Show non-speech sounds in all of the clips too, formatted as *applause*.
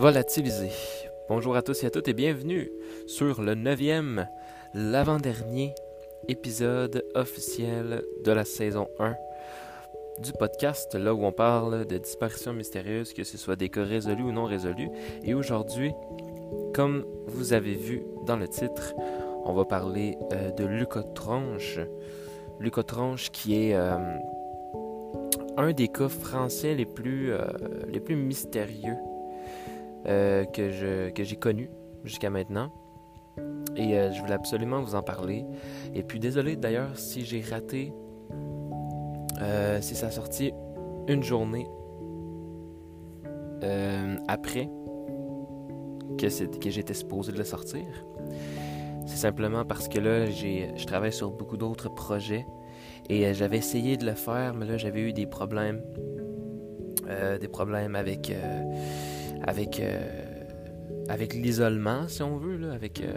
Volatilisé. Bonjour à tous et à toutes et bienvenue sur le neuvième, l'avant-dernier épisode officiel de la saison 1 du podcast, là où on parle de disparitions mystérieuses, que ce soit des cas résolus ou non résolus. Et aujourd'hui, comme vous avez vu dans le titre, on va parler euh, de Lucotranche. Lucotranche qui est euh, un des cas français les plus, euh, les plus mystérieux euh, que, je, que j'ai connu jusqu'à maintenant. Et euh, je voulais absolument vous en parler. Et puis désolé d'ailleurs si j'ai raté, euh, si ça a sorti une journée après que, que j'étais supposé de le sortir. C'est simplement parce que là, je travaille sur beaucoup d'autres projets. Et j'avais essayé de le faire, mais là, j'avais eu des problèmes. Des problèmes avec... avec euh, avec l'isolement si on veut là, avec euh,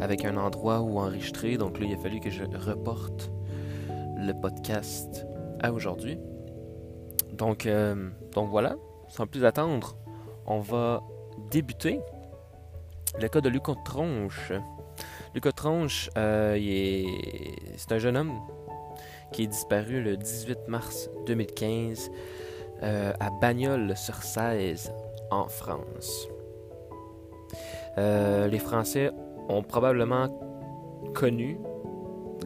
avec un endroit où enregistrer. Donc là il a fallu que je reporte le podcast à aujourd'hui. Donc euh, donc voilà. Sans plus attendre on va débuter. Le cas de Lucas Tronche. Lucas Tronche c'est un jeune homme qui est disparu le 18 mars 2015 euh, à Bagnols-sur-Cèze, en France. Euh, les Français ont probablement connu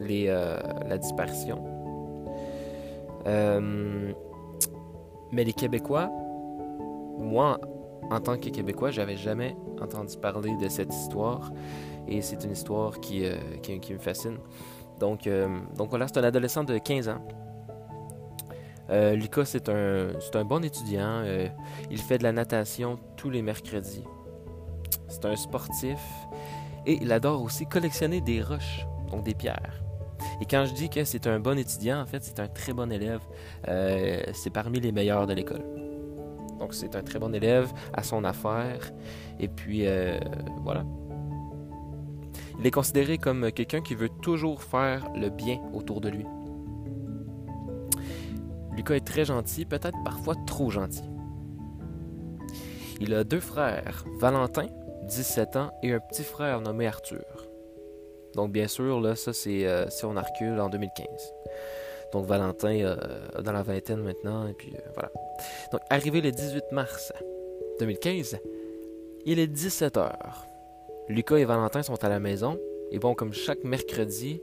euh, la disparition. Euh, mais les Québécois, moi, en tant que Québécois, j'avais jamais entendu parler de cette histoire. Et c'est une histoire qui, me fascine. Donc, donc voilà, c'est un adolescent de 15 ans. Euh, Lucas, c'est un, un bon étudiant. Euh, il fait de la natation tous les mercredis. C'est un sportif. Et il adore aussi collectionner des roches, donc des pierres. Et quand je dis que c'est un bon étudiant, en fait, c'est un très bon élève. Euh, c'est parmi les meilleurs de l'école. Donc c'est un très bon élève à son affaire. Et puis, euh, voilà. Il est considéré comme quelqu'un qui veut toujours faire le bien autour de lui. Lucas est très gentil, peut-être parfois trop gentil. Il a deux frères, Valentin, 17 ans, et un petit frère nommé Arthur. Donc bien sûr, là, ça c'est euh, si on recule en 2015. Donc Valentin euh, dans la vingtaine maintenant, et puis euh, voilà. Donc arrivé le 18 mars 2015, il est 17h. Lucas et Valentin sont à la maison, et bon, comme chaque mercredi,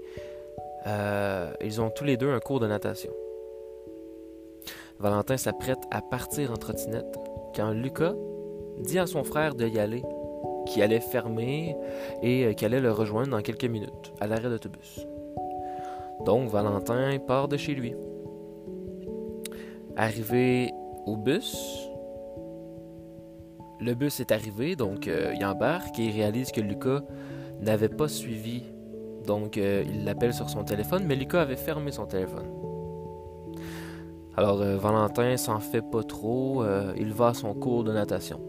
euh, ils ont tous les deux un cours de natation. Valentin s'apprête à partir en trottinette quand Lucas dit à son frère de y aller, qu'il allait fermer et euh, qu'il allait le rejoindre dans quelques minutes à l'arrêt d'autobus. Donc Valentin part de chez lui. Arrivé au bus, le bus est arrivé, donc euh, il embarque et il réalise que Lucas n'avait pas suivi. Donc euh, il l'appelle sur son téléphone, mais Lucas avait fermé son téléphone. Alors euh, Valentin s'en fait pas trop, euh, il va à son cours de natation.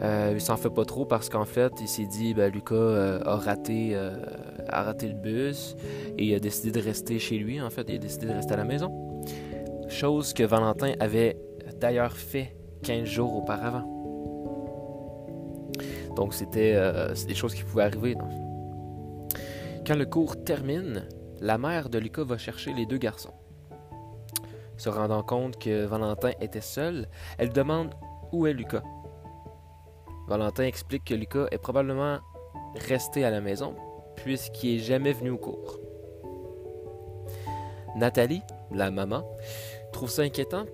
Euh, il s'en fait pas trop parce qu'en fait, il s'est dit ben, Lucas a raté a raté le bus et il a décidé de rester chez lui en fait, il a décidé de rester à la maison. Chose que Valentin avait d'ailleurs fait 15 jours auparavant. Donc c'était des choses qui pouvaient arriver. Quand le cours termine, la mère de Lucas va chercher les deux garçons. Se rendant compte que Valentin était seul, elle demande où est Lucas. Valentin explique que Lucas est probablement resté à la maison puisqu'il est jamais venu au cours. Nathalie, la maman, trouve ça inquiétant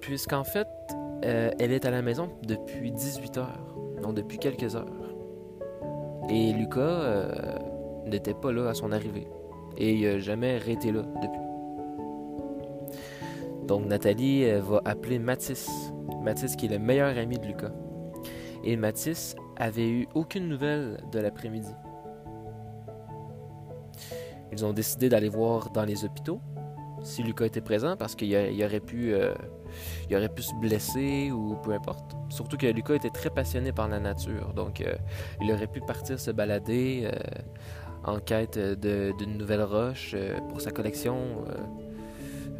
puisqu'en fait, euh, elle est à la maison depuis 18 heures, donc depuis quelques heures. Et Lucas euh, n'était pas là à son arrivée. Et il n'a jamais été là depuis. Donc Nathalie euh, va appeler Mathis. Mathis qui est le meilleur ami de Lucas. Et Mathis avait eu aucune nouvelle de l'après-midi. Ils ont décidé d'aller voir dans les hôpitaux si Lucas était présent parce qu'il aurait pu euh, aurait pu se blesser ou peu importe. Surtout que Lucas était très passionné par la nature, donc euh, il aurait pu partir se balader euh, en quête de- d'une nouvelle roche euh, pour sa collection euh,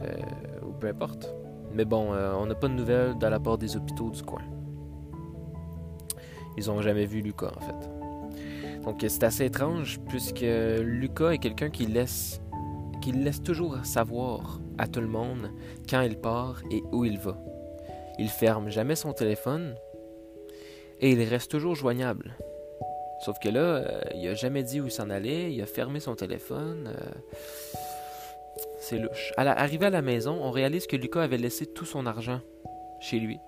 euh, ou peu importe. Mais bon, euh, on n'a pas de nouvelles de la part des hôpitaux du coin. Ils ont jamais vu Lucas, en fait. Donc c'est assez étrange, puisque Lucas est quelqu'un qui laisse, qui laisse toujours savoir à tout le monde quand il part et où il va. Il ferme jamais son téléphone et il reste toujours joignable. Sauf que là, euh, il a jamais dit où il s'en allait, il a fermé son téléphone. Euh, c'est louche. À arrivé à la maison, on réalise que Lucas avait laissé tout son argent chez lui.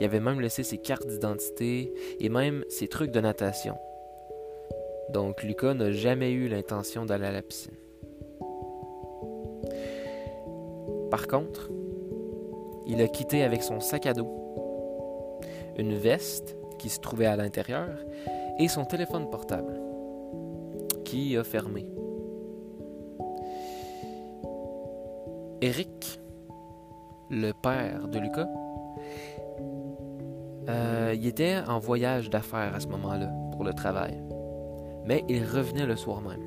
Il avait même laissé ses cartes d'identité et même ses trucs de natation. Donc Lucas n'a jamais eu l'intention d'aller à la piscine. Par contre, il a quitté avec son sac à dos, une veste qui se trouvait à l'intérieur et son téléphone portable qui a fermé. Eric, le père de Lucas, euh, il était en voyage d'affaires à ce moment-là pour le travail, mais il revenait le soir même.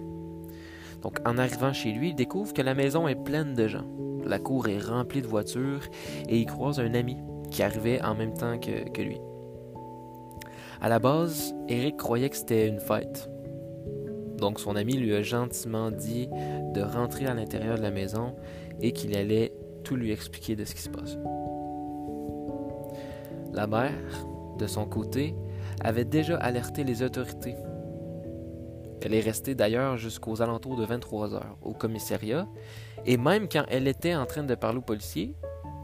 Donc en arrivant chez lui, il découvre que la maison est pleine de gens. La cour est remplie de voitures et il croise un ami qui arrivait en même temps que, que lui. À la base, Eric croyait que c'était une fête. Donc son ami lui a gentiment dit de rentrer à l'intérieur de la maison et qu'il allait tout lui expliquer de ce qui se passe. La mère, de son côté, avait déjà alerté les autorités. Elle est restée d'ailleurs jusqu'aux alentours de 23 heures au commissariat, et même quand elle était en train de parler aux policiers,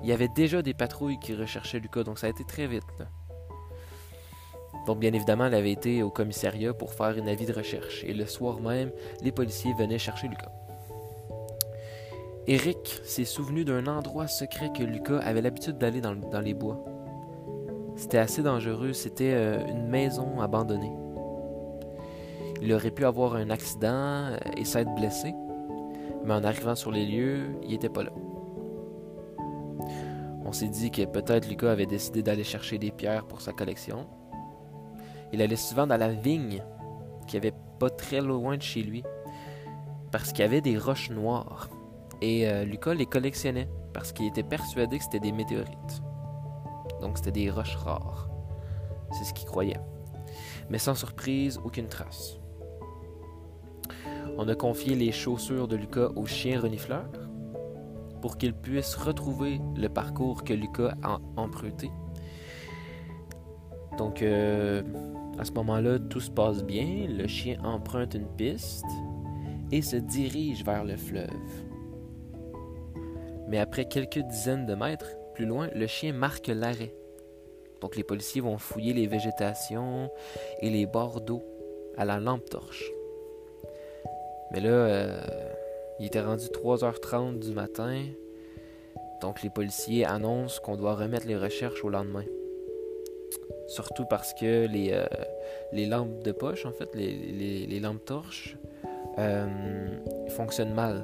il y avait déjà des patrouilles qui recherchaient Lucas, donc ça a été très vite. Donc bien évidemment, elle avait été au commissariat pour faire une avis de recherche, et le soir même, les policiers venaient chercher Lucas. Eric s'est souvenu d'un endroit secret que Lucas avait l'habitude d'aller dans, les bois. C'était assez dangereux, c'était euh, une maison abandonnée. Il aurait pu avoir un accident euh, et s'être blessé, mais en arrivant sur les lieux, il n'était pas là. On s'est dit que peut-être Lucas avait décidé d'aller chercher des pierres pour sa collection. Il allait souvent dans la vigne qui avait pas très loin de chez lui, parce qu'il y avait des roches noires. Et euh, Lucas les collectionnait parce qu'il était persuadé que c'était des météorites. Donc c'était des roches rares. C'est ce qu'il croyait. Mais sans surprise, aucune trace. On a confié les chaussures de Lucas au chien renifleur pour qu'il puisse retrouver le parcours que Lucas a emprunté. Donc, euh, à ce moment-là, tout se passe bien. Le chien emprunte une piste et se dirige vers le fleuve. Mais après quelques dizaines de mètres plus loin, le chien marque l'arrêt. Donc les policiers vont fouiller les végétations et les bords d'eau à la lampe torche. Mais là, euh, il était rendu 3h30 du matin. Donc les policiers annoncent qu'on doit remettre les recherches au lendemain. Surtout parce que les, euh, les lampes de poche, en fait, les, lampes torches, euh, fonctionnent mal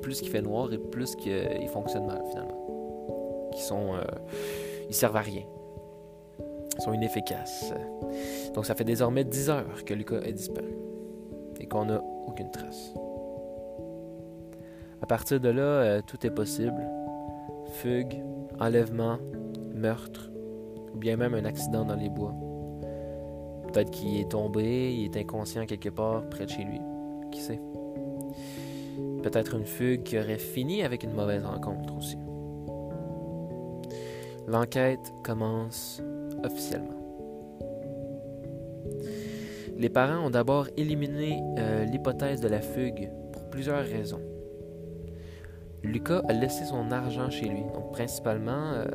plus qu'il fait noir et plus qu'il fonctionne mal finalement. Qui sont. Euh, ils servent à rien. Ils sont inefficaces. Donc ça fait désormais 10 heures que Lucas est disparu. Et qu'on n'a aucune trace. À partir de là, tout est possible. Fugue, enlèvement, meurtre, ou bien même un accident dans les bois. Peut-être qu'il est tombé, il est inconscient quelque part près de chez lui. Qui sait? peut-être une fugue qui aurait fini avec une mauvaise rencontre aussi. L'enquête commence officiellement. Les parents ont d'abord éliminé euh, l'hypothèse de la fugue pour plusieurs raisons. Lucas a laissé son argent chez lui, donc principalement, euh,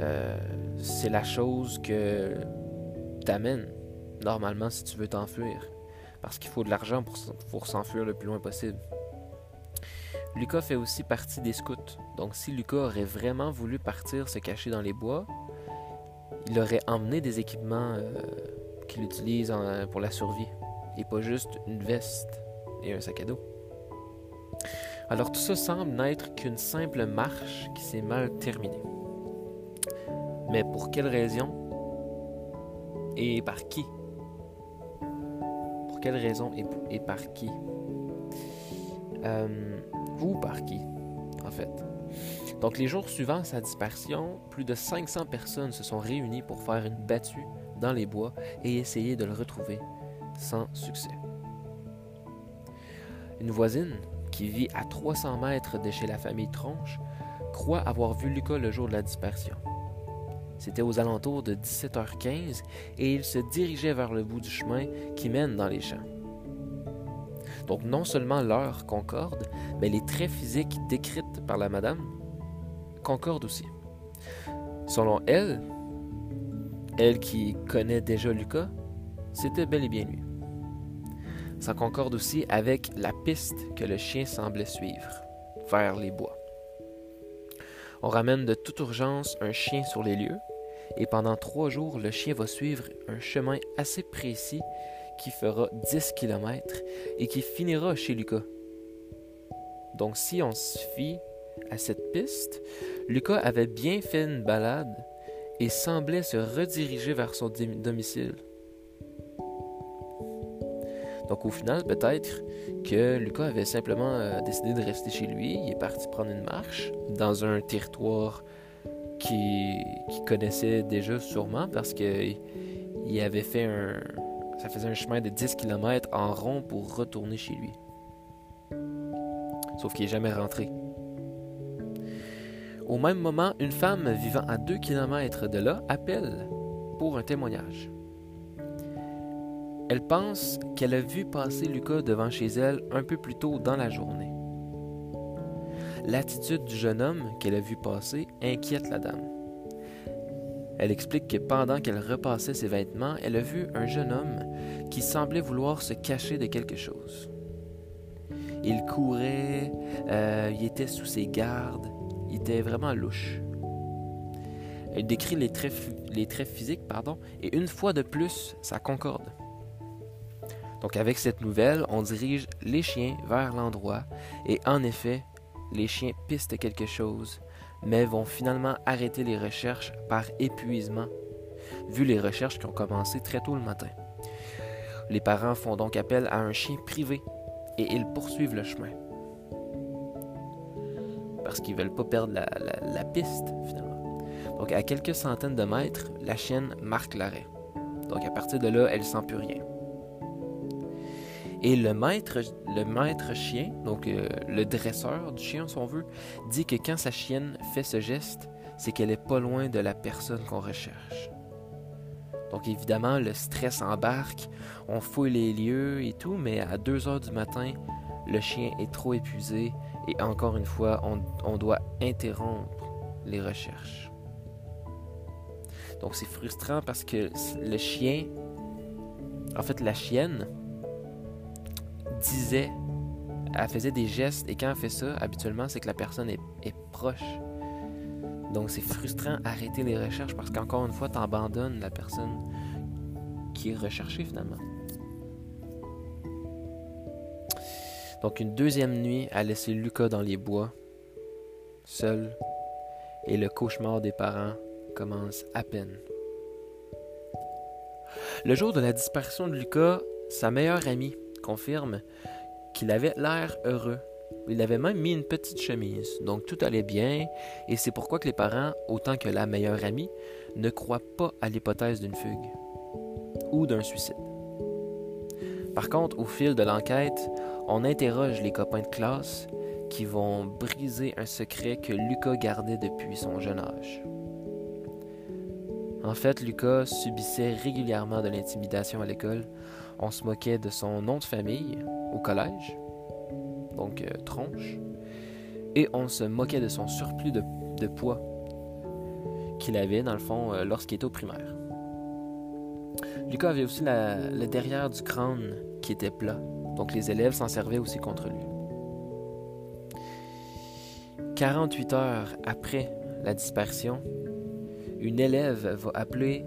euh, c'est la chose que t'amènes normalement si tu veux t'enfuir parce qu'il faut de l'argent pour, s'enfuir le plus loin possible. Lucas fait aussi partie des scouts, donc si Lucas aurait vraiment voulu partir se cacher dans les bois, il aurait emmené des équipements euh, qu'il utilise pour la survie, et pas juste une veste et un sac à dos. Alors tout ça semble n'être qu'une simple marche qui s'est mal terminée. Mais pour quelle raison et par qui? Quelle raison et, par qui? Euh, Ou par qui, en fait? Donc les jours suivant sa disparition, plus de 500 personnes se sont réunies pour faire une battue dans les bois et essayer de le retrouver, sans succès. Une voisine, qui vit à 300 mètres de chez la famille Tronche, croit avoir vu Lucas le jour de la dispersion. C'était aux alentours de 17h15 et il se dirigeait vers le bout du chemin qui mène dans les champs. Donc non seulement l'heure concorde, mais les traits physiques décrites par la madame concordent aussi. Selon elle, elle qui connaît déjà Lucas, c'était bel et bien lui. Ça concorde aussi avec la piste que le chien semblait suivre, vers les bois. On ramène de toute urgence un chien sur les lieux, et pendant trois jours, le chien va suivre un chemin assez précis qui fera 10 km et qui finira chez Lucas. Donc si on se fie à cette piste, Lucas avait bien fait une balade et semblait se rediriger vers son domicile. Donc au final, peut-être que Lucas avait simplement euh, décidé de rester chez lui. Il est parti prendre une marche dans un territoire qu'il connaissait déjà sûrement parce qu'il avait fait un... Ça faisait un chemin de 10 km en rond pour retourner chez lui. Sauf qu'il n'est jamais rentré. Au même moment, une femme vivant à 2 km de là appelle pour un témoignage. Elle pense qu'elle a vu passer Lucas devant chez elle un peu plus tôt dans la journée. L'attitude du jeune homme qu'elle a vu passer inquiète la dame. Elle explique que pendant qu'elle repassait ses vêtements, elle a vu un jeune homme qui semblait vouloir se cacher de quelque chose. Il courait, euh, il était sous ses gardes, il était vraiment louche. Elle décrit les traits, les traits physiques, pardon, et une fois de plus, ça concorde. Donc avec cette nouvelle, on dirige les chiens vers l'endroit et en effet, les chiens pistent quelque chose, mais vont finalement arrêter les recherches par épuisement, vu les recherches qui ont commencé très tôt le matin. Les parents font donc appel à un chien privé et ils poursuivent le chemin. Parce qu'ils ne veulent pas perdre la, piste, finalement. Donc à quelques centaines de mètres, la chienne marque l'arrêt. Donc à partir de là, elle sent plus rien. Et le maître, chien, donc euh, le dresseur du chien, si on veut, dit que quand sa chienne fait ce geste, c'est qu'elle est pas loin de la personne qu'on recherche. Donc évidemment, le stress embarque, on fouille les lieux et tout, mais à 2 heures du matin, le chien est trop épuisé et encore une fois, on doit interrompre les recherches. Donc c'est frustrant parce que le chien, en fait la chienne, disait, elle faisait des gestes, et quand elle fait ça, habituellement, c'est que la personne est, proche. Donc c'est frustrant arrêter les recherches parce qu'encore une fois, tu abandonnes la personne qui est recherchée finalement. Donc une deuxième nuit a laissé Lucas dans les bois, seul, et le cauchemar des parents commence à peine. Le jour de la disparition de Lucas, sa meilleure amie, confirme qu'il avait l'air heureux. Il avait même mis une petite chemise, donc tout allait bien, et c'est pourquoi que les parents, autant que la meilleure amie, ne croient pas à l'hypothèse d'une fugue ou d'un suicide. Par contre, au fil de l'enquête, on interroge les copains de classe qui vont briser un secret que Lucas gardait depuis son jeune âge. En fait, Lucas subissait régulièrement de l'intimidation à l'école on se moquait de son nom de famille au collège, donc euh, tronche, et on se moquait de son surplus de, poids qu'il avait, dans le fond, euh, lorsqu'il était au primaire. Lucas avait aussi le derrière du crâne qui était plat, donc les élèves s'en servaient aussi contre lui. 48 heures après la dispersion, une élève va appeler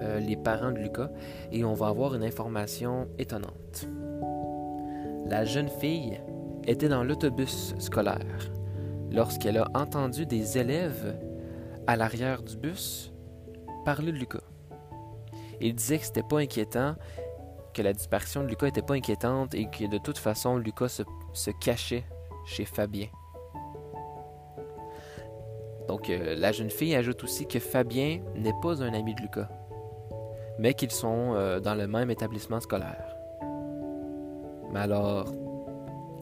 euh, les parents de Lucas et on va avoir une information étonnante. La jeune fille était dans l'autobus scolaire lorsqu'elle a entendu des élèves à l'arrière du bus parler de Lucas. Ils disaient que c'était pas inquiétant, que la disparition de Lucas était pas inquiétante et que de toute façon Lucas se, cachait chez Fabien. Donc euh, la jeune fille ajoute aussi que Fabien n'est pas un ami de Lucas, mais qu'ils sont euh, dans le même établissement scolaire. Mais alors,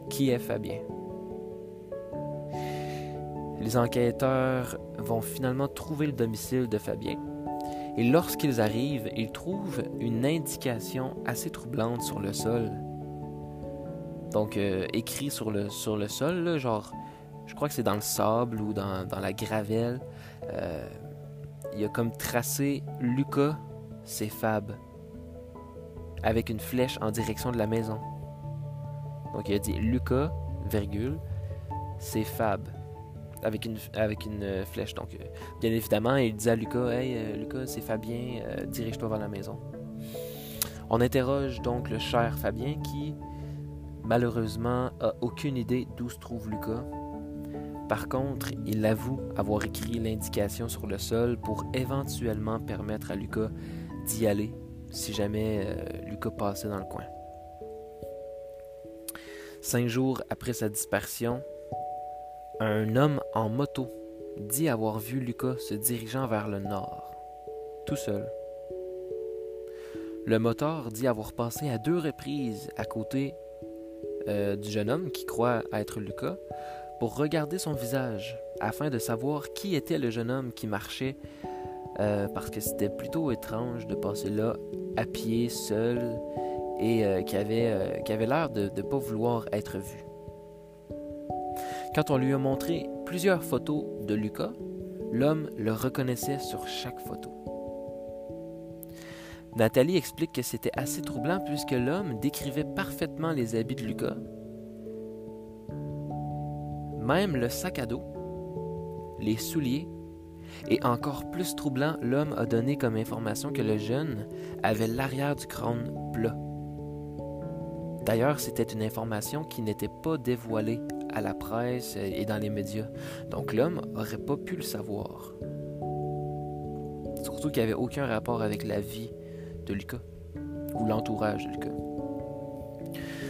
qui est Fabien? Les enquêteurs vont finalement trouver le domicile de Fabien. Et lorsqu'ils arrivent, ils trouvent une indication assez troublante sur le sol. Donc, euh, écrit sur le, sur le sol, là, genre je crois que c'est dans le sable ou dans, la gravelle. Euh, il y a comme tracé Lucas, c'est Fab, avec une flèche en direction de la maison. Donc il a dit Lucas, virgule, c'est Fab, avec une, avec une euh, flèche. Donc euh, bien évidemment, il dit à Lucas, Hey Lucas, c'est Fabien, dirige-toi vers la maison. On interroge donc le cher Fabien qui, malheureusement, a aucune idée d'où se trouve Lucas par contre, il avoue avoir écrit l'indication sur le sol pour éventuellement permettre à Lucas d'y aller si jamais euh, Lucas passait dans le coin. Cinq jours après sa disparition, un homme en moto dit avoir vu Lucas se dirigeant vers le nord, tout seul. Le moteur dit avoir passé à deux reprises à côté euh, du jeune homme qui croit être Lucas pour regarder son visage afin de savoir qui était le jeune homme qui marchait euh, parce que c'était plutôt étrange de passer là à pied, seul et euh, qui avait, euh, avait l'air de ne pas vouloir être vu. Quand on lui a montré plusieurs photos de Lucas, l'homme le reconnaissait sur chaque photo. Nathalie explique que c'était assez troublant puisque l'homme décrivait parfaitement les habits de Lucas même le sac à dos, les souliers, et encore plus troublant, l'homme a donné comme information que le jeune avait l'arrière du crâne plat. D'ailleurs, c'était une information qui n'était pas dévoilée à la presse et dans les médias, donc l'homme n'aurait pas pu le savoir. Surtout qu'il n'y avait aucun rapport avec la vie de Lucas ou l'entourage de Lucas.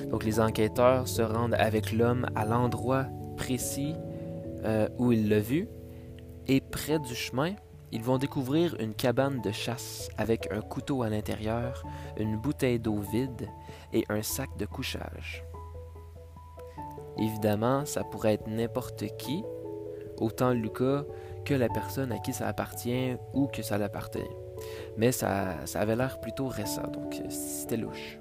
Donc les enquêteurs se rendent avec l'homme à l'endroit précis euh, où il l'a vu. Et près du chemin, ils vont découvrir une cabane de chasse avec un couteau à l'intérieur, une bouteille d'eau vide et un sac de couchage. Évidemment, ça pourrait être n'importe qui, autant Lucas que la personne à qui ça appartient ou que ça l'appartenait. Mais ça, ça avait l'air plutôt récent, donc c'était louche.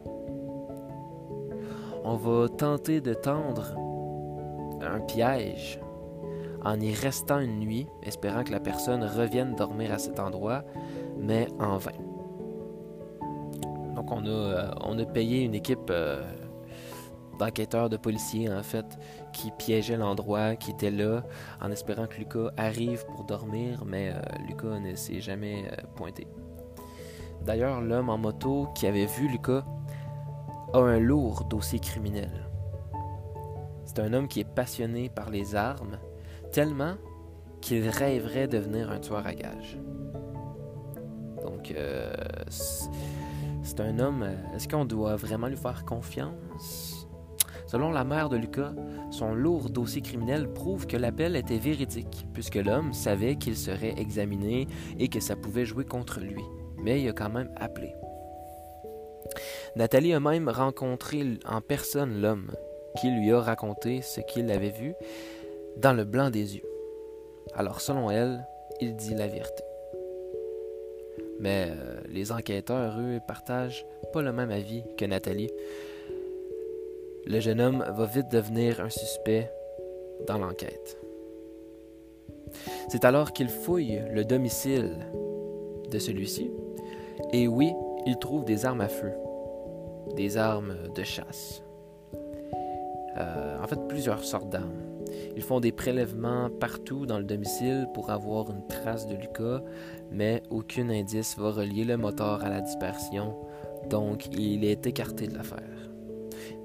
On va tenter de tendre un piège en y restant une nuit, espérant que la personne revienne dormir à cet endroit, mais en vain. Donc on a, euh, on a payé une équipe euh, d'enquêteurs, de policiers en fait, qui piégeait l'endroit, qui était là, en espérant que Lucas arrive pour dormir, mais euh, Lucas ne s'est jamais pointé. D'ailleurs, l'homme en moto qui avait vu Lucas a un lourd dossier criminel. C'est un homme qui est passionné par les armes, tellement qu'il rêverait de devenir un tueur à gages. Donc, euh, c'est un homme. Euh, est-ce qu'on doit vraiment lui faire confiance? Selon la mère de Lucas, son lourd dossier criminel prouve que l'appel était véridique, puisque l'homme savait qu'il serait examiné et que ça pouvait jouer contre lui. Mais il a quand même appelé. Nathalie a même rencontré en personne l'homme qui lui a raconté ce qu'il avait vu dans le blanc des yeux. Alors selon elle, il dit la vérité. Mais euh, les enquêteurs, eux, partagent pas le même avis que Nathalie. Le jeune homme va vite devenir un suspect dans l'enquête. C'est alors qu'il fouille le domicile de celui-ci. Et oui, il trouve des armes à feu, des armes de chasse. Euh, en fait plusieurs sortes d'armes. Ils font des prélèvements partout dans le domicile pour avoir une trace de Lucas, mais aucun indice va relier le moteur à la dispersion, donc il est écarté de l'affaire.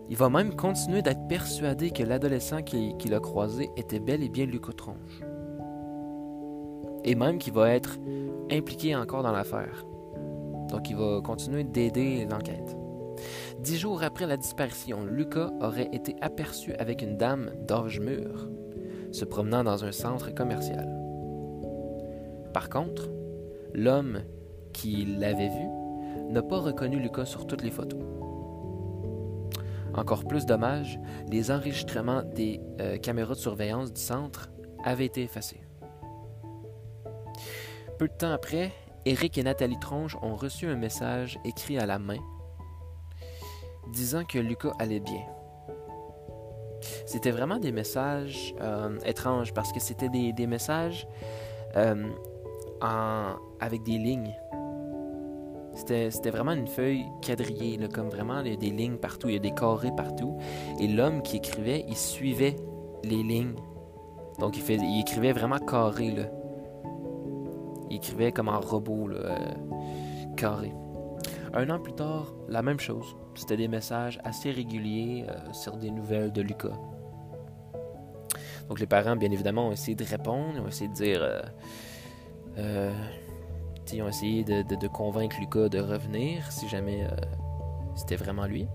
Il va même continuer d'être persuadé que l'adolescent qu'il a croisé était bel et bien Lucas Tronche. Et même qu'il va être impliqué encore dans l'affaire. Donc il va continuer d'aider l'enquête. Dix jours après la disparition, Lucas aurait été aperçu avec une dame d'âge mûr, se promenant dans un centre commercial. Par contre, l'homme qui l'avait vu n'a pas reconnu Lucas sur toutes les photos. Encore plus dommage, les enregistrements des euh, caméras de surveillance du centre avaient été effacés. Peu de temps après, Eric et Nathalie Tronge ont reçu un message écrit à la main disant que Lucas allait bien. C'était vraiment des messages euh, étranges parce que c'était des, messages euh, avec des lignes. C'était vraiment une feuille quadrillée, comme vraiment il y a des lignes partout, il y a des carrés partout. Et l'homme qui écrivait, il suivait les lignes. Donc il, écrivait vraiment carré. Il écrivait comme un robot, euh, carré. Un an plus tard, la même chose. C'était des messages assez réguliers euh, sur des nouvelles de Lucas. Donc les parents, bien évidemment, ont essayé de répondre, ont essayé de dire... Euh, ils ont essayé de, convaincre Lucas de revenir si jamais c'était vraiment lui.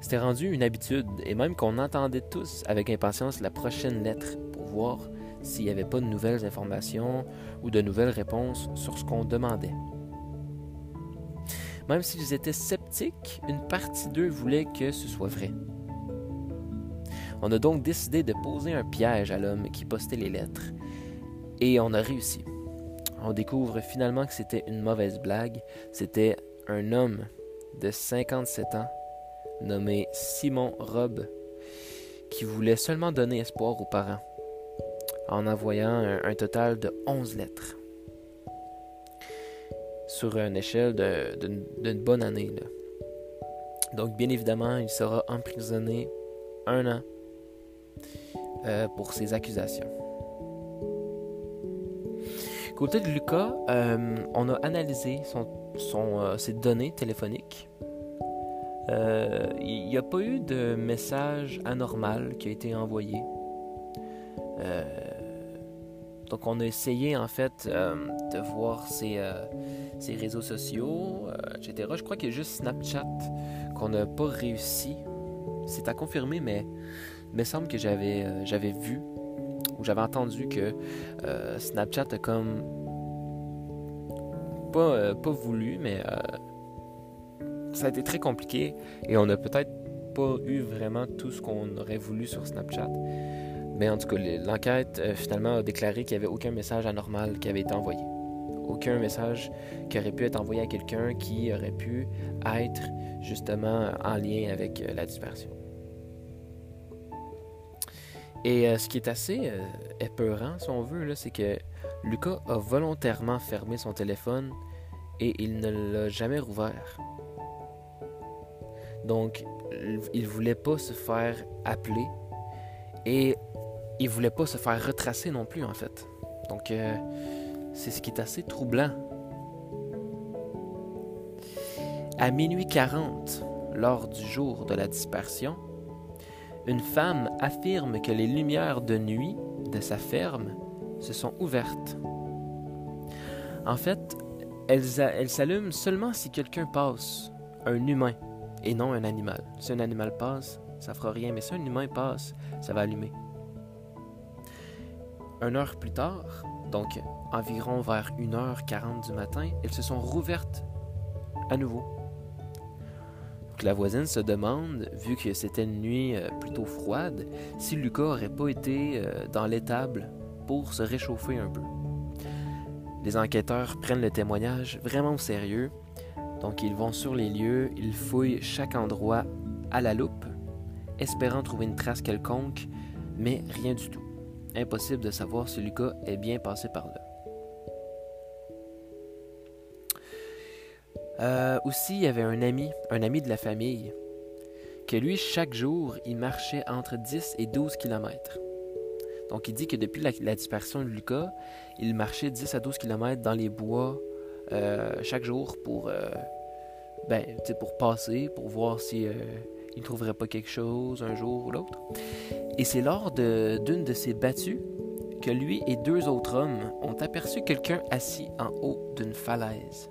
C'était rendu une habitude, et même qu'on entendait tous avec impatience la prochaine lettre pour voir s'il n'y avait pas de nouvelles informations ou de nouvelles réponses sur ce qu'on demandait. Même s'ils étaient sceptiques, une partie d'eux voulait que ce soit vrai. On a donc décidé de poser un piège à l'homme qui postait les lettres, et on a réussi. On découvre finalement que c'était une mauvaise blague, c'était un homme de 57 ans nommé Simon Robb qui voulait seulement donner espoir aux parents en envoyant un, total de 11 lettres. Sur une échelle d'une bonne année. Donc, bien évidemment, il sera emprisonné un an euh, pour ces accusations. Côté de Lucas, euh, on a analysé euh, ses données téléphoniques. Il n'y a pas eu de message anormal qui a été envoyé. Donc on a essayé en fait euh, de voir ses, euh, réseaux sociaux, euh, etc. Je crois qu'il y a juste Snapchat qu'on n'a pas réussi. C'est à confirmer, mais il me semble que j'avais j'avais vu ou j'avais entendu que Snapchat a comme pas, pas voulu, mais ça a été très compliqué et on n'a peut-être pas eu vraiment tout ce qu'on aurait voulu sur Snapchat. Mais en tout cas, l'enquête euh, finalement a déclaré qu'il n'y avait aucun message anormal qui avait été envoyé. Aucun message qui aurait pu être envoyé à quelqu'un qui aurait pu être justement en lien avec euh, la dispersion. Et euh, ce qui est assez épeurant, si on veut, c'est que Lucas a volontairement fermé son téléphone et il ne l'a jamais rouvert. Donc, il voulait pas se faire appeler et il voulait pas se faire retracer non plus, en fait. Donc, euh, c'est ce qui est assez troublant. À minuit 40, lors du jour de la dispersion, une femme affirme que les lumières de nuit de sa ferme se sont ouvertes. En fait, elles, s'allument seulement si quelqu'un passe, un humain, et non un animal. Si un animal passe, ça fera rien, mais si un humain passe, ça va allumer. Une heure plus tard, donc environ vers 1h40 du matin, elles se sont rouvertes à nouveau. la voisine se demande, vu que c'était une nuit euh, plutôt froide, si Lucas aurait pas été euh, dans l'étable pour se réchauffer un peu. Les enquêteurs prennent le témoignage vraiment au sérieux, donc ils vont sur les lieux, ils fouillent chaque endroit à la loupe, espérant trouver une trace quelconque, mais rien du tout. Impossible de savoir si Lucas est bien passé par là. Euh, aussi, il y avait un ami, un ami de la famille, que lui, chaque jour, il marchait entre 10 et 12 km. Donc, il dit que depuis la, dispersion de Lucas, il marchait 10 à 12 km dans les bois euh, chaque jour pour, euh, ben, pour passer, pour voir si il ne trouverait pas quelque chose un jour ou l'autre. Et c'est lors d'une de, ces battues que lui et deux autres hommes ont aperçu quelqu'un assis en haut d'une falaise.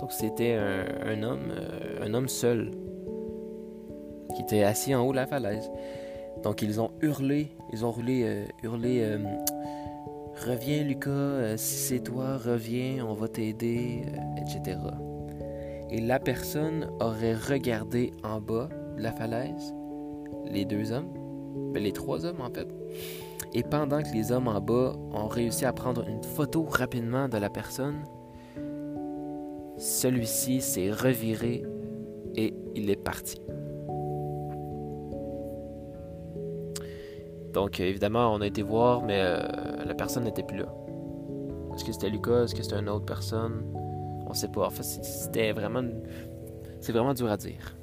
Donc c'était un, homme, euh, un homme seul, qui était assis en haut de la falaise. Donc ils ont hurlé, ils ont roulé, euh, hurlé, euh, Reviens Lucas, c'est toi, reviens, on va t'aider, etc. Et la personne aurait regardé en bas de la falaise, les deux hommes, ben, les trois hommes en fait. Et pendant que les hommes en bas ont réussi à prendre une photo rapidement de la personne, celui-ci s'est reviré et il est parti. Donc évidemment, on a été voir, mais euh, la personne n'était plus là. Est-ce que c'était Lucas? Est-ce que c'était une autre personne? On sait pas. En fait, c'était vraiment... C'est vraiment dur à dire.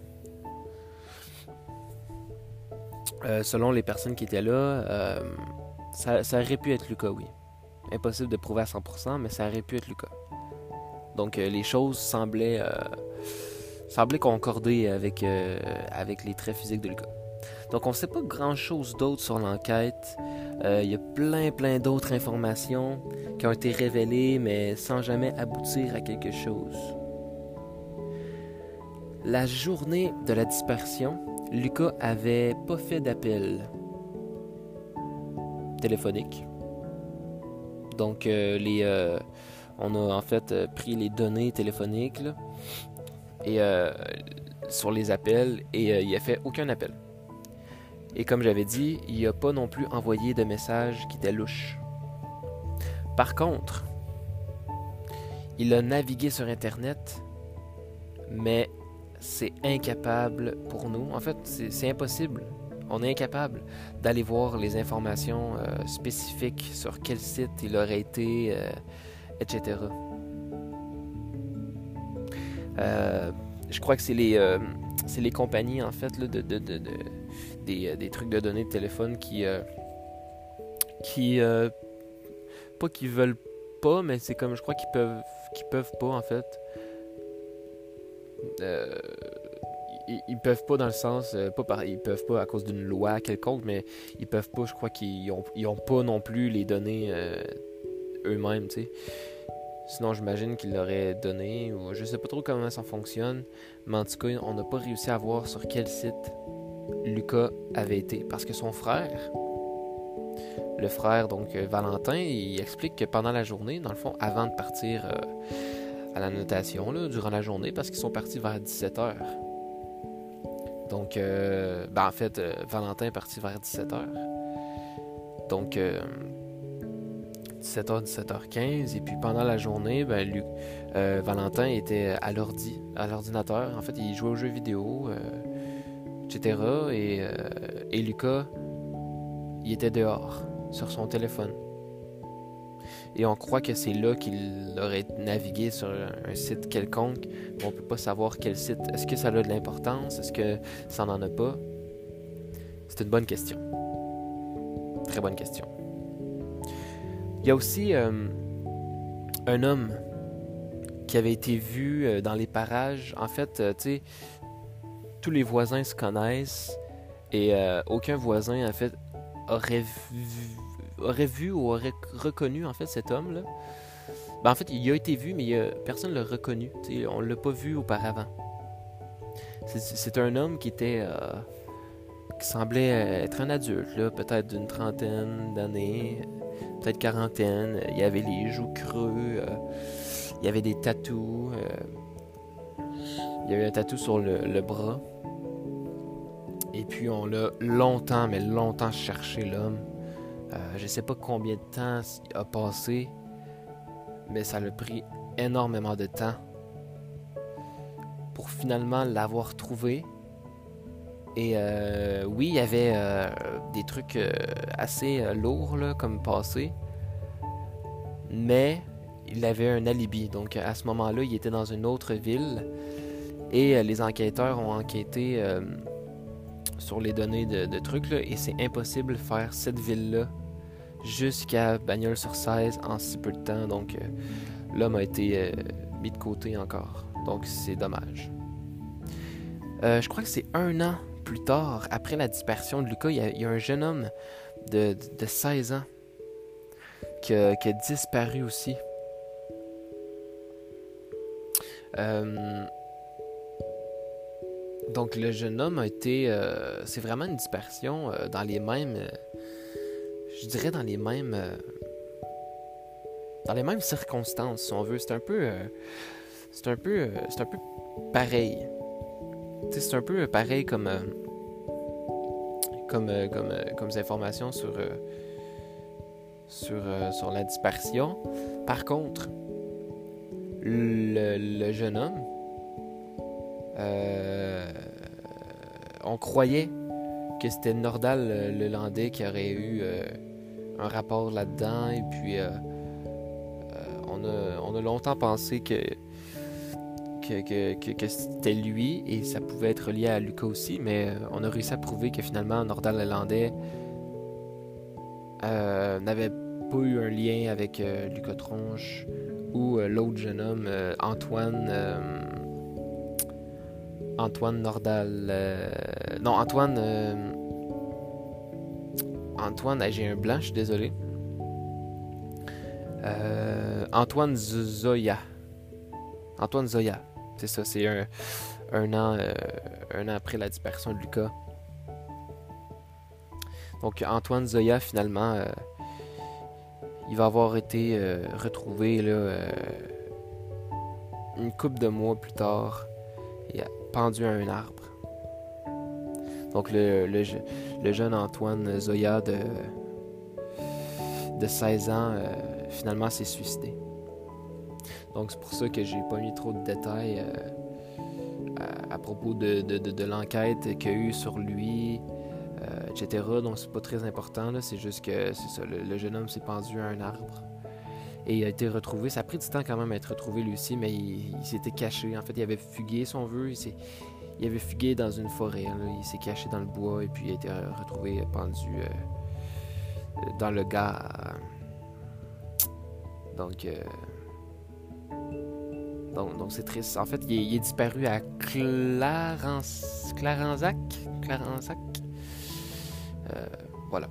Euh, selon les personnes qui étaient là, euh, ça, aurait pu être Lucas, oui. Impossible de prouver à 100%, mais ça aurait pu être Lucas. Donc euh, les choses semblaient, semblaient concorder avec, avec les traits physiques de Lucas. Donc on ne sait pas grand-chose d'autre sur l'enquête. Il y a plein, plein d'autres informations qui ont été révélées, mais sans jamais aboutir à quelque chose. La journée de la dispersion, Lucas avait pas fait d'appel téléphonique. Donc, euh, les, euh, on a en fait euh, pris les données téléphoniques et sur les appels et il a fait aucun appel. Et comme j'avais dit, il n'a pas non plus envoyé de message qui était louche. Par contre, il a navigué sur Internet, mais c'est incapable pour nous. En fait, c'est impossible. On est incapable d'aller voir les informations euh, spécifiques sur quel site il aurait été, euh, etc. Euh, je crois que c'est les, les compagnies, en fait, de, des, trucs de données de téléphone qui pas qu'ils veulent pas, mais c'est comme je crois qu'ils peuvent, qu'ils peuvent pas, en fait euh, ils, peuvent pas dans le sens, euh, pas par, ils peuvent pas à cause d'une loi quelconque, mais ils peuvent pas, je crois qu'ils ont, ils ont pas non plus les données euh, eux-mêmes, tu sais. Sinon, j'imagine qu'ils l'auraient donné, ou je sais pas trop comment ça fonctionne, mais en tout cas, on n'a pas réussi à voir sur quel site Lucas avait été, parce que son frère, le frère, donc Valentin, il explique que pendant la journée, dans le fond, avant de partir à la notation là, durant la journée parce qu'ils sont partis vers 17h. Donc, euh, ben en fait, euh, Valentin est parti vers 17h. Donc, 17h, euh, 17h15. Et puis pendant la journée, ben, Valentin était à l'ordi, à l'ordinateur. En fait, il jouait aux jeux vidéo, etc. Et, et Lucas, il était dehors, sur son téléphone et on croit que c'est là qu'il aurait navigué sur un site quelconque, mais on peut pas savoir quel site. Est-ce que ça a de l'importance? Est-ce que ça n'en a pas? C'est une bonne question. Très bonne question. Il y a aussi euh, un homme qui avait été vu euh, dans les parages. En fait, euh, tu sais, tous les voisins se connaissent et aucun voisin, en fait, aurait vu aurait vu ou aurait reconnu en fait cet homme-là. Ben, en fait, il a été vu, mais personne ne l'a reconnu. on ne l'a pas vu auparavant. C'est un homme qui était. Euh, qui semblait être un adulte, peut-être d'une trentaine d'années, peut-être quarantaine. Il avait les joues creux, euh, il y avait des tatous. Euh, il y avait un tatou sur le, le bras. Puis on l'a longtemps, mais longtemps cherché l'homme. Euh, je ne sais pas combien de temps a passé, mais ça a pris énormément de temps pour finalement l'avoir trouvé. Et euh, oui, il y avait euh, des trucs assez lourds comme passé, mais il avait un alibi. Donc à ce moment-là, il était dans une autre ville et les enquêteurs ont enquêté sur les données de, trucs, là, et c'est impossible de faire cette ville-là jusqu'à Bagnole sur 16 en si peu de temps. Donc, euh, l'homme a été euh, mis de côté encore. Donc, c'est dommage. Euh, je crois que c'est un an plus tard, après la dispersion de Lucas, il y a, un jeune homme de, 16 ans qui a, qui a disparu aussi. Donc le jeune homme a été... Euh, c'est vraiment une dispersion euh, dans les mêmes... Euh, je dirais dans les mêmes... dans les mêmes circonstances, si on veut. C'est un peu, c'est un peu, un peu pareil. C'est un peu pareil comme, comme, comme, comme informations sur, sur, sur la dispersion. Par contre, le jeune homme, on croyait que c'était Nordal le Landais qui aurait eu un rapport là-dedans et puis on a, longtemps pensé que, c'était lui et ça pouvait être lié à Lucas aussi, mais euh, on a réussi à prouver que finalement Nordal Lelandais euh, n'avait pas eu un lien avec euh, Lucas Tronche ou l'autre jeune homme, Antoine. Antoine Nordal. non, Antoine. Antoine, j'ai un blanc, je suis désolé. Euh, Antoine Zoya. Antoine Zoya. C'est ça, c'est un, an, euh, après la dispersion de Lucas. Donc Antoine Zoya, finalement, euh, il va avoir été retrouvé là, une couple de mois plus tard et pendu à un arbre. Donc le, le, le jeune Antoine Zoya de, de 16 ans finalement s'est suicidé. Donc c'est pour ça que j'ai pas mis trop de détails euh, à, propos de, de, l'enquête qu'il y a eu sur lui, euh, etc. Donc c'est pas très important, c'est juste que ça, le, jeune homme s'est pendu à un arbre. Et il a été retrouvé. Ça a pris du temps quand même à être retrouvé lui aussi, mais il, s'était caché. En fait, il avait fugué, si on veut. Il, il avait fugué dans une forêt. Il s'est caché dans le bois et puis il a été retrouvé pendu euh, dans le gars donc, euh, donc, c'est triste. En fait, il est, disparu à Clarenzac. Clarenzac. Euh, voilà.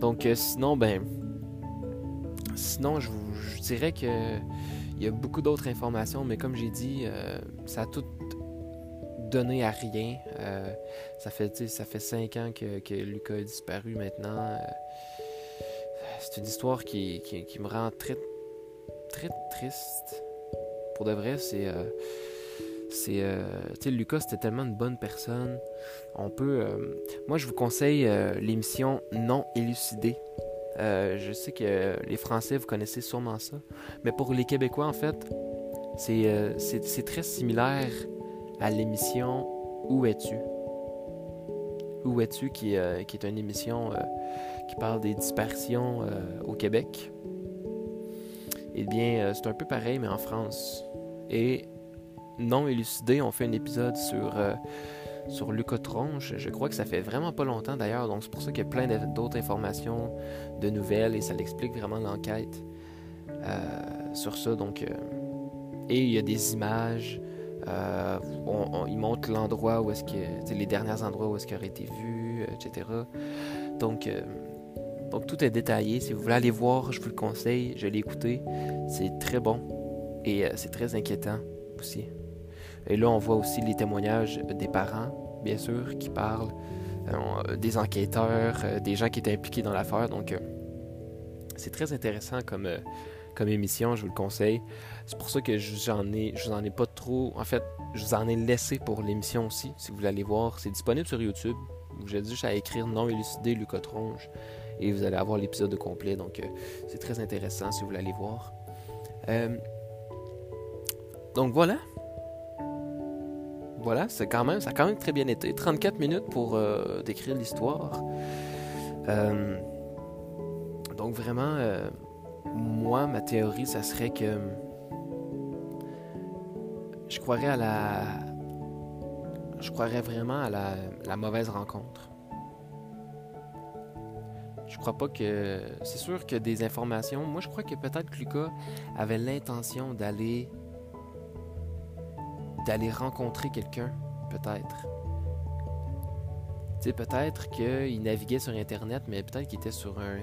Donc, euh, sinon, ben. Sinon, je, vous, dirais que. Il y a beaucoup d'autres informations, mais comme j'ai dit, ça a tout donné à rien. ça fait ça cinq ans que, Lucas a disparu maintenant c'est une histoire qui, me rend très, triste. Pour de vrai, c'est. Euh, c'est. Euh, Lucas, c'était tellement une bonne personne. On peut. Euh, moi, je vous conseille l'émission Non élucidée. Je sais que les Français, vous connaissez sûrement ça. Mais pour les Québécois, en fait, c'est très similaire à l'émission Où es-tu? Où es-tu qui, qui, est une émission qui parle des dispersions euh, au Québec. Eh bien, euh, c'est un peu pareil, mais en France. Et non élucidé, on fait un épisode sur, euh, sur Lucas Tronche. Je crois que ça fait vraiment pas longtemps d'ailleurs, donc c'est pour ça qu'il y a plein d'autres informations, de nouvelles, et ça l'explique vraiment l'enquête sur ça. Donc, et il y a des images. on, il montre l'endroit où est-ce que les derniers endroits où est-ce qu'il aurait été vu, etc. Donc donc tout est détaillé. Si vous voulez aller voir, je vous le conseille. Je l'ai écouté. C'est très bon. Et euh, c'est très inquiétant aussi. Et là, on voit aussi les témoignages des parents, bien sûr, qui parlent, euh, des enquêteurs, euh, des gens qui étaient impliqués dans l'affaire. Donc, c'est très intéressant comme, comme émission, je vous le conseille. C'est pour ça que j'en ai, je vous en ai pas trop. En fait, je vous en ai laissé pour l'émission aussi, si vous voulez aller voir. C'est disponible sur YouTube. J'ai juste à écrire non élucidé Lucas Tronge et vous allez avoir l'épisode complet. Donc, euh, c'est très intéressant si vous voulez aller voir. Euh, donc voilà. Voilà, c'est quand même, ça a quand même très bien été. 34 minutes pour euh, décrire l'histoire. donc vraiment, moi, ma théorie, ça serait que je croirais à la, je croirais vraiment à la mauvaise rencontre. Je crois pas que. C'est sûr que des informations. Moi, je crois que peut-être que Lucas avait l'intention d'aller. D'aller rencontrer quelqu'un. Peut-être. Tu sais, peut-être qu'il naviguait sur Internet, mais peut-être qu'il était sur un,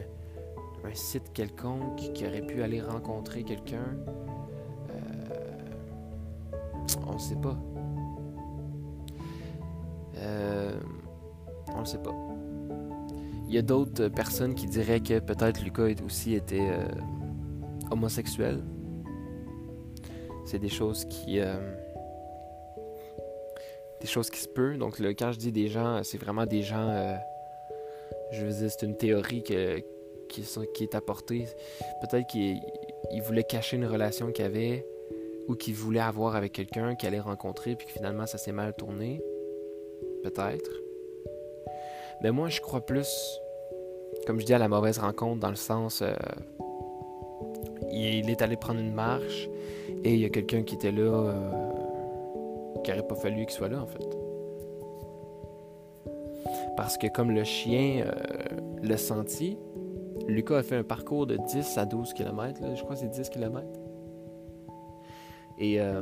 site quelconque qui aurait pu aller rencontrer quelqu'un. Euh, on ne sait pas. Euh, on ne sait pas. Il y a d'autres personnes qui diraient que peut-être Lucas aussi était, euh, homosexuels. C'est des choses qui. Des choses qui se peuvent. Donc, le, quand je dis des gens, c'est vraiment des gens. je veux dire, c'est une théorie que, qui, est apportée. Peut-être qu'il voulait cacher une relation qu'il avait ou qu'il voulait avoir avec quelqu'un qu'il allait rencontrer, puis que finalement ça s'est mal tourné. Peut-être. Mais moi, je crois plus, comme je dis, à la mauvaise rencontre, dans le sens. Euh, il est allé prendre une marche et il y a quelqu'un qui était là euh, qui n'aurait pas fallu qu'il soit là, en fait. Parce que comme le chien euh, l'a senti, Lucas a fait un parcours de 10 à 12 km, je crois que c'est 10 km. Et, euh,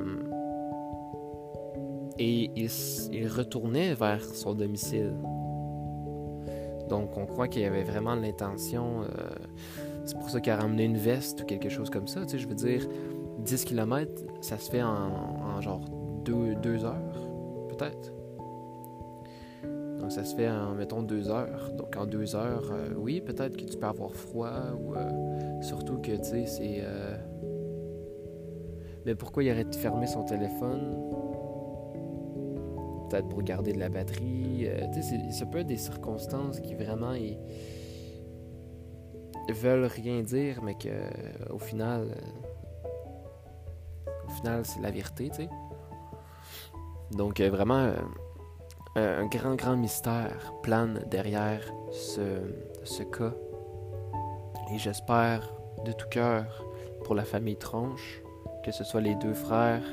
et il, retournait vers son domicile. Donc on croit qu'il avait vraiment l'intention. Euh, c'est pour ça qu'il a ramené une veste ou quelque chose comme ça. Tu sais, je veux dire, 10 km, ça se fait en, genre 2 deux, heures, peut-être. Donc ça se fait en, mettons, 2 heures. Donc en 2 heures, euh, oui, peut-être que tu peux avoir froid ou surtout que, tu sais, c'est mais pourquoi il aurait fermé son téléphone? Peut-être pour garder de la batterie. Euh, tu sais, ça peut être des circonstances qui vraiment veulent rien dire, mais que au final, euh, au final, c'est la vérité, tu sais. Donc euh, vraiment, un grand, grand mystère plane derrière ce, ce cas. Et j'espère de tout cœur pour la famille Tronche que ce soit les deux frères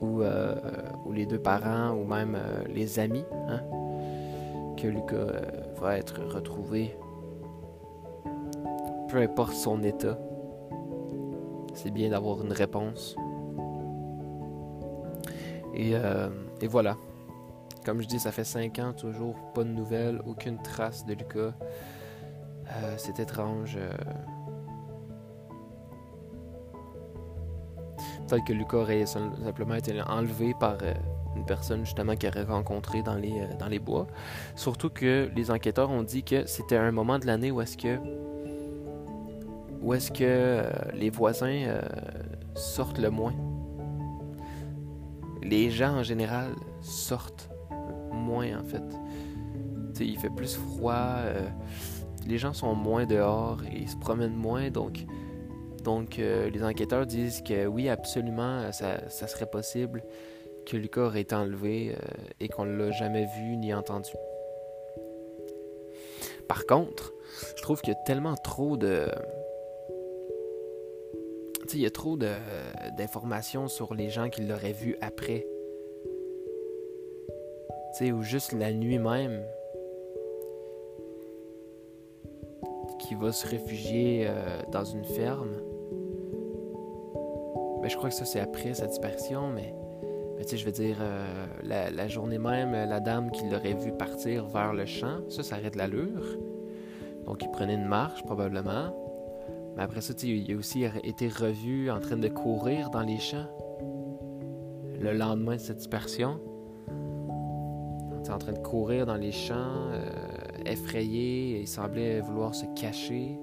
ou, euh, les deux parents ou même euh, les amis, hein, que Lucas euh, va être retrouvé. Peu importe son état, c'est bien d'avoir une réponse. Et, et, voilà. Comme je dis, ça fait cinq ans, toujours pas de nouvelles, aucune trace de Lucas. c'est étrange. Peut-être que Lucas aurait simplement été enlevé par euh, une personne justement qu'il aurait rencontré dans les, euh, dans les bois. Surtout que les enquêteurs ont dit que c'était un moment de l'année où est-ce que où est-ce que euh, les voisins sortent le moins. Les gens en général sortent moins en fait. sais, il fait plus froid, les gens sont moins dehors et ils se promènent moins donc donc, euh, les enquêteurs disent que oui, absolument, euh, ça, serait possible que Lucas aurait été enlevé euh, et qu'on ne l'a jamais vu ni entendu. Par contre, je trouve qu'il y a tellement trop de. Il y a trop d'informations sur les gens qui l'auraient vu après. Tu sais, ou juste la nuit même. Qui va se réfugier dans une ferme mais ben, je crois que ça, c'est après sa dispersion, mais, tu sais, je veux dire, euh, la, journée même, la dame qui l'aurait vu partir vers le champ, ça, ça arrête l'allure. Donc, il prenait une marche, probablement. Mais après ça, il a aussi été revu en train de courir dans les champs. Le lendemain de cette dispersion. En train de courir dans les champs, euh, effrayé, il semblait vouloir se cacher.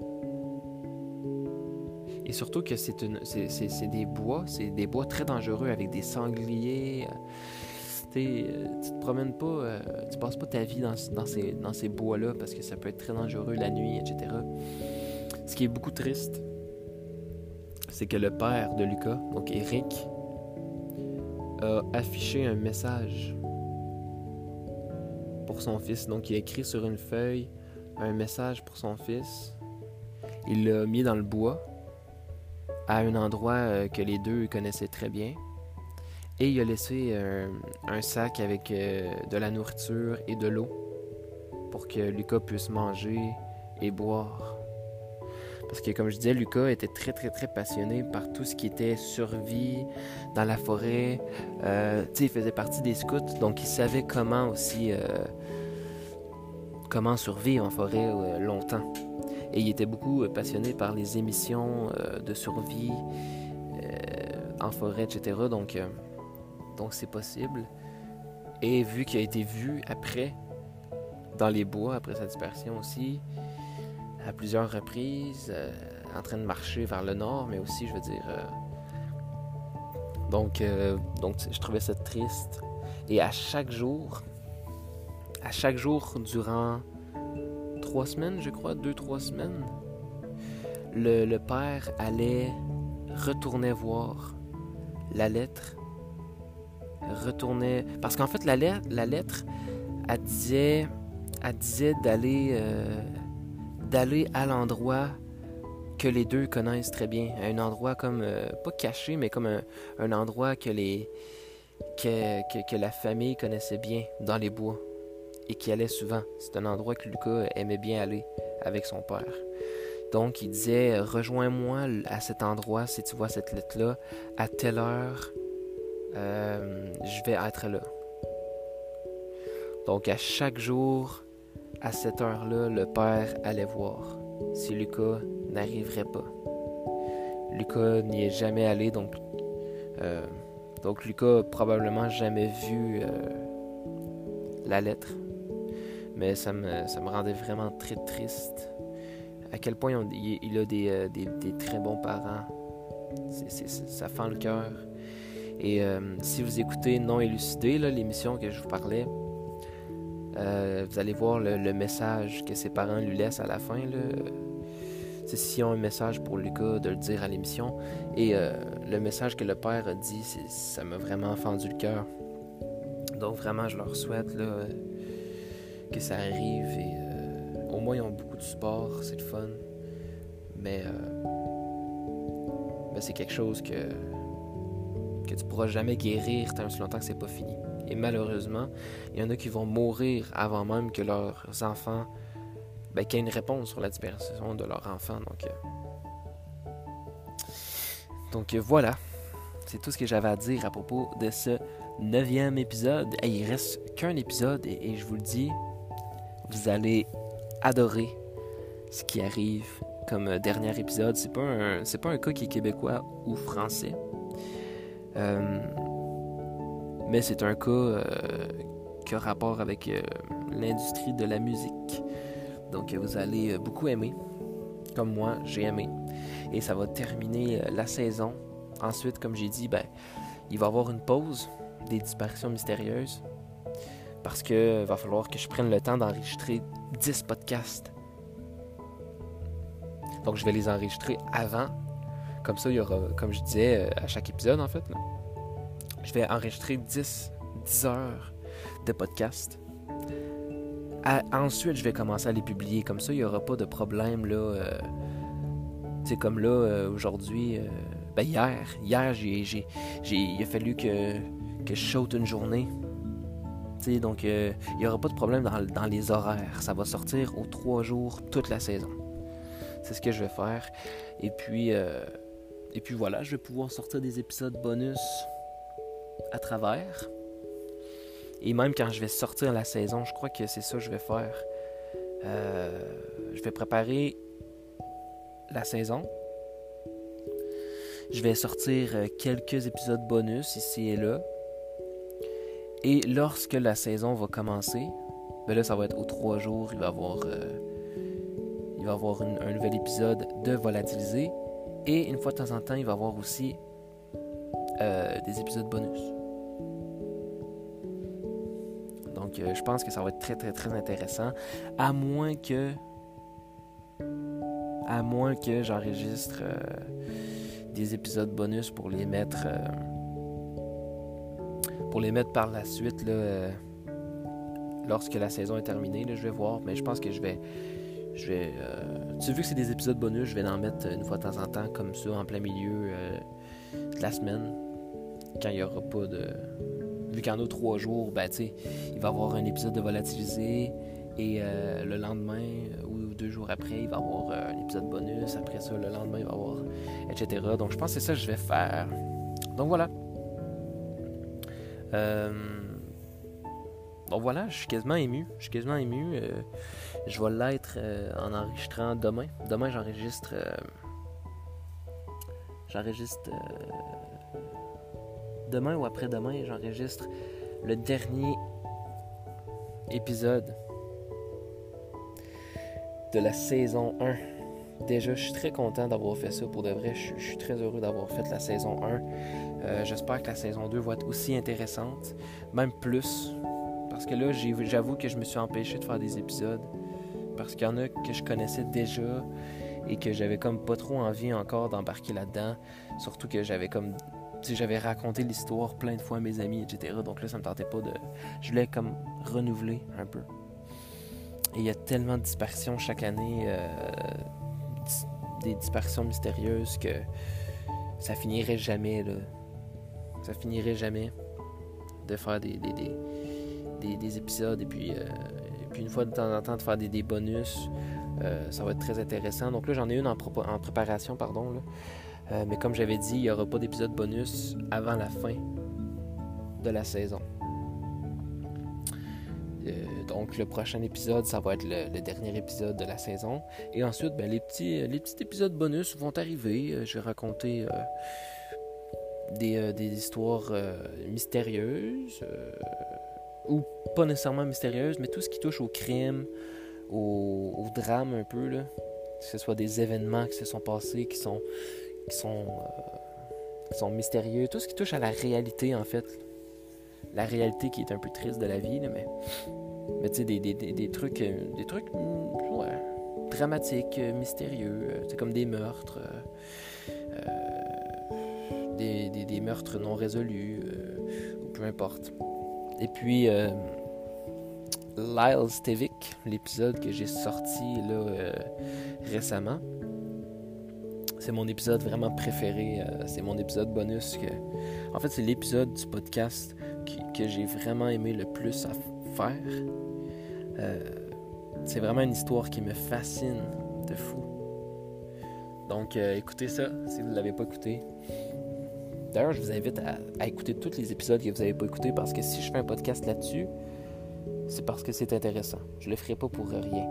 Et surtout que c'est des bois, c'est des bois très dangereux avec des sangliers. Euh, euh, tu te promènes pas, euh, tu passes pas ta vie dans, ces, dans ces bois-là parce que ça peut être très dangereux la nuit, etc. Ce qui est beaucoup triste, c'est que le père de Lucas, donc Eric, a affiché un message pour son fils. Donc il a écrit sur une feuille un message pour son fils. Il l'a mis dans le bois à un endroit euh, que les deux connaissaient très bien. Et il a laissé euh, un sac avec euh, de la nourriture et de l'eau pour que Lucas puisse manger et boire. Parce que comme je disais, Lucas était très très très passionné par tout ce qui était survie dans la forêt. Euh, il faisait partie des scouts, donc il savait comment aussi comment survivre en forêt longtemps. Et il était beaucoup euh, passionné par les émissions euh, de survie euh, en forêt, etc. Donc, donc c'est possible. Et vu qu'il a été vu après, dans les bois, après sa dispersion aussi, à plusieurs reprises, en train de marcher vers le nord, mais aussi, je veux dire. donc, donc, je trouvais ça triste. Et à chaque jour, à chaque jour durant trois semaines, je crois, deux, trois semaines, le, père allait retourner voir la lettre, retournait. Parce qu'en fait, la lettre, la lettre elle disait, elle disait d'aller, euh, d'aller à l'endroit que les deux connaissent très bien. Un endroit comme, euh, pas caché, mais comme un, endroit que, les, que, que, la famille connaissait bien dans les bois et qui allait souvent. C'est un endroit que Lucas aimait bien aller avec son père. Donc, il disait Rejoins-moi à cet endroit si tu vois cette lettre-là, à telle heure, euh, je vais être là. Donc, à chaque jour, à cette heure-là, le père allait voir si Lucas n'arriverait pas. Lucas n'y est jamais allé, donc, euh, donc Lucas probablement jamais vu euh, la lettre. Mais ça me, ça me rendait vraiment très triste à quel point il, a euh, des, très bons parents. ça fend le cœur. Et si vous écoutez Non élucidé, l'émission que je vous parlais, euh, vous allez voir le, message que ses parents lui laissent à la fin. C'est s'ils ont un message pour Lucas, de le dire à l'émission. Et le message que le père a dit, ça m'a vraiment fendu le cœur. Donc vraiment, je leur souhaite que ça arrive et au moins, ils ont beaucoup de sport, c'est le fun. Mais, euh, c'est quelque chose que, que tu pourras jamais guérir tant aussi longtemps que c'est pas fini. Et malheureusement, il y en a qui vont mourir avant même que leurs enfants, ben, qu'il y ait une réponse sur la disparition de leur enfant. Donc, euh, donc euh, voilà, c'est tout ce que j'avais à dire à propos de ce neuvième épisode. Et il reste qu'un épisode et je vous le dis, vous allez adorer ce qui arrive comme euh, dernier épisode. C'est pas un, c'est pas un cas qui est québécois ou français. Euh, mais c'est un cas euh, qui a rapport avec l'industrie de la musique. Donc vous allez beaucoup aimer. Comme moi, j'ai aimé. Et ça va terminer la saison. Ensuite, comme j'ai dit, ben, il va y avoir une pause des disparitions mystérieuses. Parce que va falloir que je prenne le temps d'enregistrer 10 podcasts. Donc je vais les enregistrer avant. Comme ça, il y aura, comme je disais euh, à chaque épisode en fait, je vais enregistrer 10, 10 heures de podcasts. ensuite, je vais commencer à les publier. Comme ça, il n'y aura pas de problème là. c'est euh, comme là, euh, aujourd'hui, ben hier, hier, il a fallu que, que je saute une journée donc, euh, il n'y aura pas de problème dans, les horaires. Ça va sortir aux trois jours toute la saison. C'est ce que je vais faire. Et puis, euh, et puis voilà, je vais pouvoir sortir des épisodes bonus à travers. Et même quand je vais sortir la saison, je crois que c'est ça que je vais faire. Euh, je vais préparer la saison. Je vais sortir quelques épisodes bonus ici et là. Et lorsque la saison va commencer, ben là, ça va être aux trois jours, il va y avoir, euh, il va avoir un nouvel épisode de Volatiliser. Et une fois de temps en temps, il va y avoir aussi euh, des épisodes bonus. Donc, euh, je pense que ça va être très, très, très intéressant. À moins que. À moins que j'enregistre des épisodes bonus pour les mettre pour les mettre par la suite là, euh, lorsque la saison est terminée. Là, je vais voir, mais je pense que je vais. Je vais euh, tu vu que c'est des épisodes bonus, je vais en mettre une fois de temps en temps, comme ça, en plein milieu euh, de la semaine, quand il n'y aura pas de. Vu qu'il y en a trois jours, ben, il va y avoir un épisode de volatilisé, et le lendemain ou deux jours après, il va y avoir un épisode bonus. Après ça, le lendemain, il va y avoir. etc. Donc, je pense que c'est ça que je vais faire. Donc, voilà. Euh, donc voilà, je suis quasiment ému. Je suis quasiment ému. Euh, je vais l'être euh, en enregistrant demain. Demain, j'enregistre. j'enregistre. Demain ou après-demain, j'enregistre le dernier épisode de la saison 1 déjà, je suis très content d'avoir fait ça. Pour de vrai, je, suis très heureux d'avoir fait la saison 1. Euh, j'espère que la saison 2 va être aussi intéressante, même plus. Parce que là, j'avoue que je me suis empêché de faire des épisodes. Parce qu'il y en a que je connaissais déjà et que j'avais comme pas trop envie encore d'embarquer là-dedans. Surtout que j'avais comme. J'avais raconté l'histoire plein de fois à mes amis, etc. Donc là, ça me tentait pas de. Je voulais comme renouveler un peu. Et il y a tellement de disparitions chaque année. Euh, des disparitions mystérieuses que ça finirait jamais, là. Ça finirait jamais de faire des, des, des, épisodes et puis, euh, puis une fois de temps en temps de faire des, bonus. Euh, ça va être très intéressant. Donc là, j'en ai une en, en préparation, pardon. Là. Euh, mais comme j'avais dit, il n'y aura pas d'épisode bonus avant la fin de la saison. donc le prochain épisode, ça va être le, dernier épisode de la saison. Et ensuite, ben, les, petits, les petits épisodes bonus vont arriver. je vais raconter des, des, histoires mystérieuses ou pas nécessairement mystérieuse, mais tout ce qui touche au crime, au, drame un peu, là, que ce soit des événements qui se sont passés, qui sont, qui sont, euh, mystérieux, tout ce qui touche à la réalité en fait. La réalité qui est un peu triste de la vie, là, mais, mais tu sais, des, des, des, trucs, euh, trucs mm, dramatiques, euh, mystérieux, c'est comme des meurtres, des, meurtres non résolus, ou peu importe. Et puis, euh, Lyle Stevick, l'épisode que j'ai sorti là, euh, récemment, c'est mon épisode vraiment préféré. Euh, c'est mon épisode bonus. En fait, c'est l'épisode du podcast que j'ai vraiment aimé le plus à faire. c'est vraiment une histoire qui me fascine de fou. Donc, écoutez ça si vous ne l'avez pas écouté. D'ailleurs, je vous invite à, écouter tous les épisodes que vous n'avez pas écoutés parce que si je fais un podcast là-dessus, c'est parce que c'est intéressant. Je le ferai pas pour rien.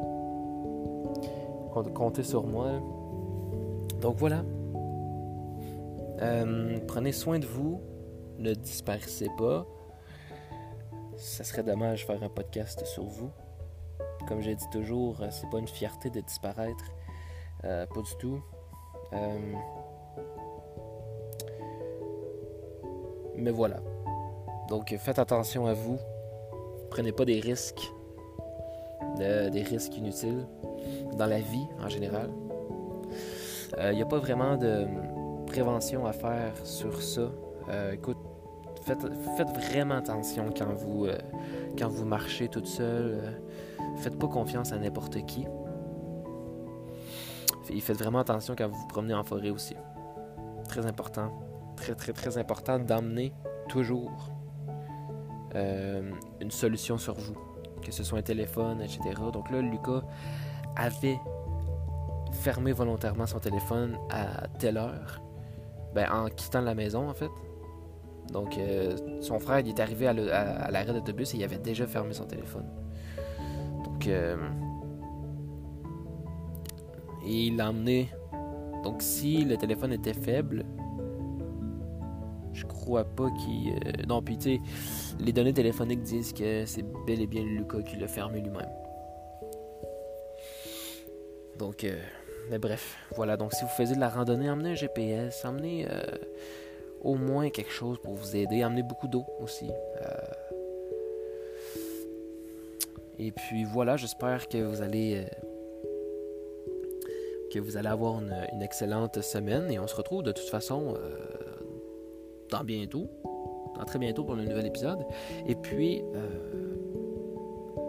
Comptez sur moi. Donc voilà. Euh, prenez soin de vous. Ne disparaissez pas. Ça serait dommage de faire un podcast sur vous. Comme j'ai dit toujours, euh, c'est pas une fierté de disparaître. Euh, pas du tout. Mais voilà. Donc faites attention à vous. Prenez pas des risques. des risques inutiles dans la vie en général. Il euh, n'y a pas vraiment de prévention à faire sur ça. Euh, écoute, faites, vraiment attention quand vous, euh, quand vous marchez toute seule. faites pas confiance à n'importe qui. Et faites vraiment attention quand vous vous promenez en forêt aussi. Très important très, très, très important d'emmener toujours euh, une solution sur vous, que ce soit un téléphone, etc. Donc là, Lucas avait fermé volontairement son téléphone à telle heure, ben, en quittant la maison en fait. Donc euh, son frère il est arrivé à l'arrêt d'autobus et il avait déjà fermé son téléphone. Donc euh, il l'a emmené. Donc si le téléphone était faible, je crois pas qu'il. Euh, non, puis tu sais, les données téléphoniques disent que c'est bel et bien Lucas qui l'a fermé lui-même. Donc, euh, mais bref, voilà. Donc, si vous faisiez de la randonnée, emmenez un GPS, emmenez euh, au moins quelque chose pour vous aider. Emmenez beaucoup d'eau aussi. Et puis voilà, j'espère que vous allez que vous allez avoir une, excellente semaine et on se retrouve de toute façon dans bientôt, dans très bientôt pour le nouvel épisode. Et puis, euh,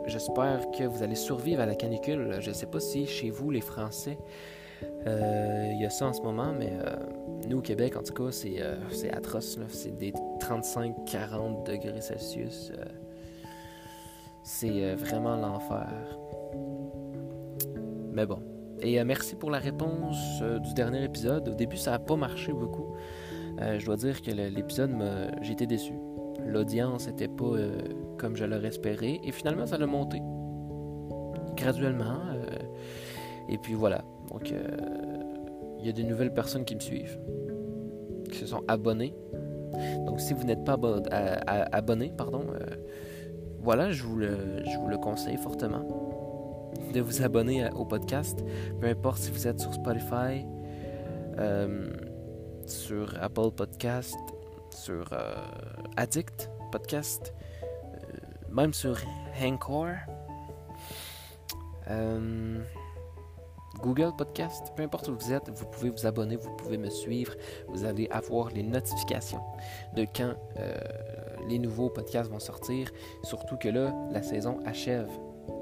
j'espère que vous allez survivre à la canicule. Je ne sais pas si chez vous, les Français, euh, il y a ça en ce moment, mais euh, nous au Québec, en tout cas, c'est atroce. C'est des 35-40 degrés Celsius. c'est vraiment l'enfer. Mais bon. Et merci pour la réponse du dernier épisode. Au début, ça n'a pas marché beaucoup. Euh, je dois dire que l'épisode, été déçu. L'audience n'était pas euh, comme je l'aurais espéré. Et finalement, ça a monté. Graduellement. Euh, et puis voilà. Donc, il y a des nouvelles personnes qui me suivent. Qui se sont abonnées. Donc, si vous n'êtes pas abonné, pardon, voilà, je vous, le, je vous le conseille fortement. de vous abonner au podcast, peu importe si vous êtes sur Spotify, euh, sur Apple Podcast, sur euh, Addict Podcast, euh, même sur Anchor, Google Podcast, peu importe où vous êtes, vous pouvez vous abonner, vous pouvez me suivre, vous allez avoir les notifications de quand les nouveaux podcasts vont sortir, surtout que là, la saison achève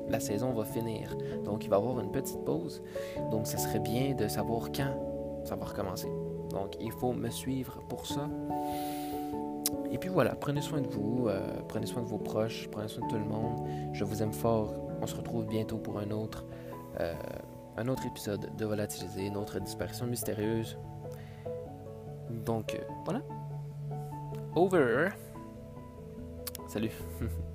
la saison va finir. Donc, il va y avoir une petite pause. Donc, ce serait bien de savoir quand ça va recommencer. Donc, il faut me suivre pour ça. Et puis voilà, prenez soin de vous, euh, prenez soin de vos proches, prenez soin de tout le monde. Je vous aime fort. On se retrouve bientôt pour un autre, euh, un autre épisode de Volatiliser, une autre disparition mystérieuse. Donc, euh, voilà. Over. Salut. *laughs*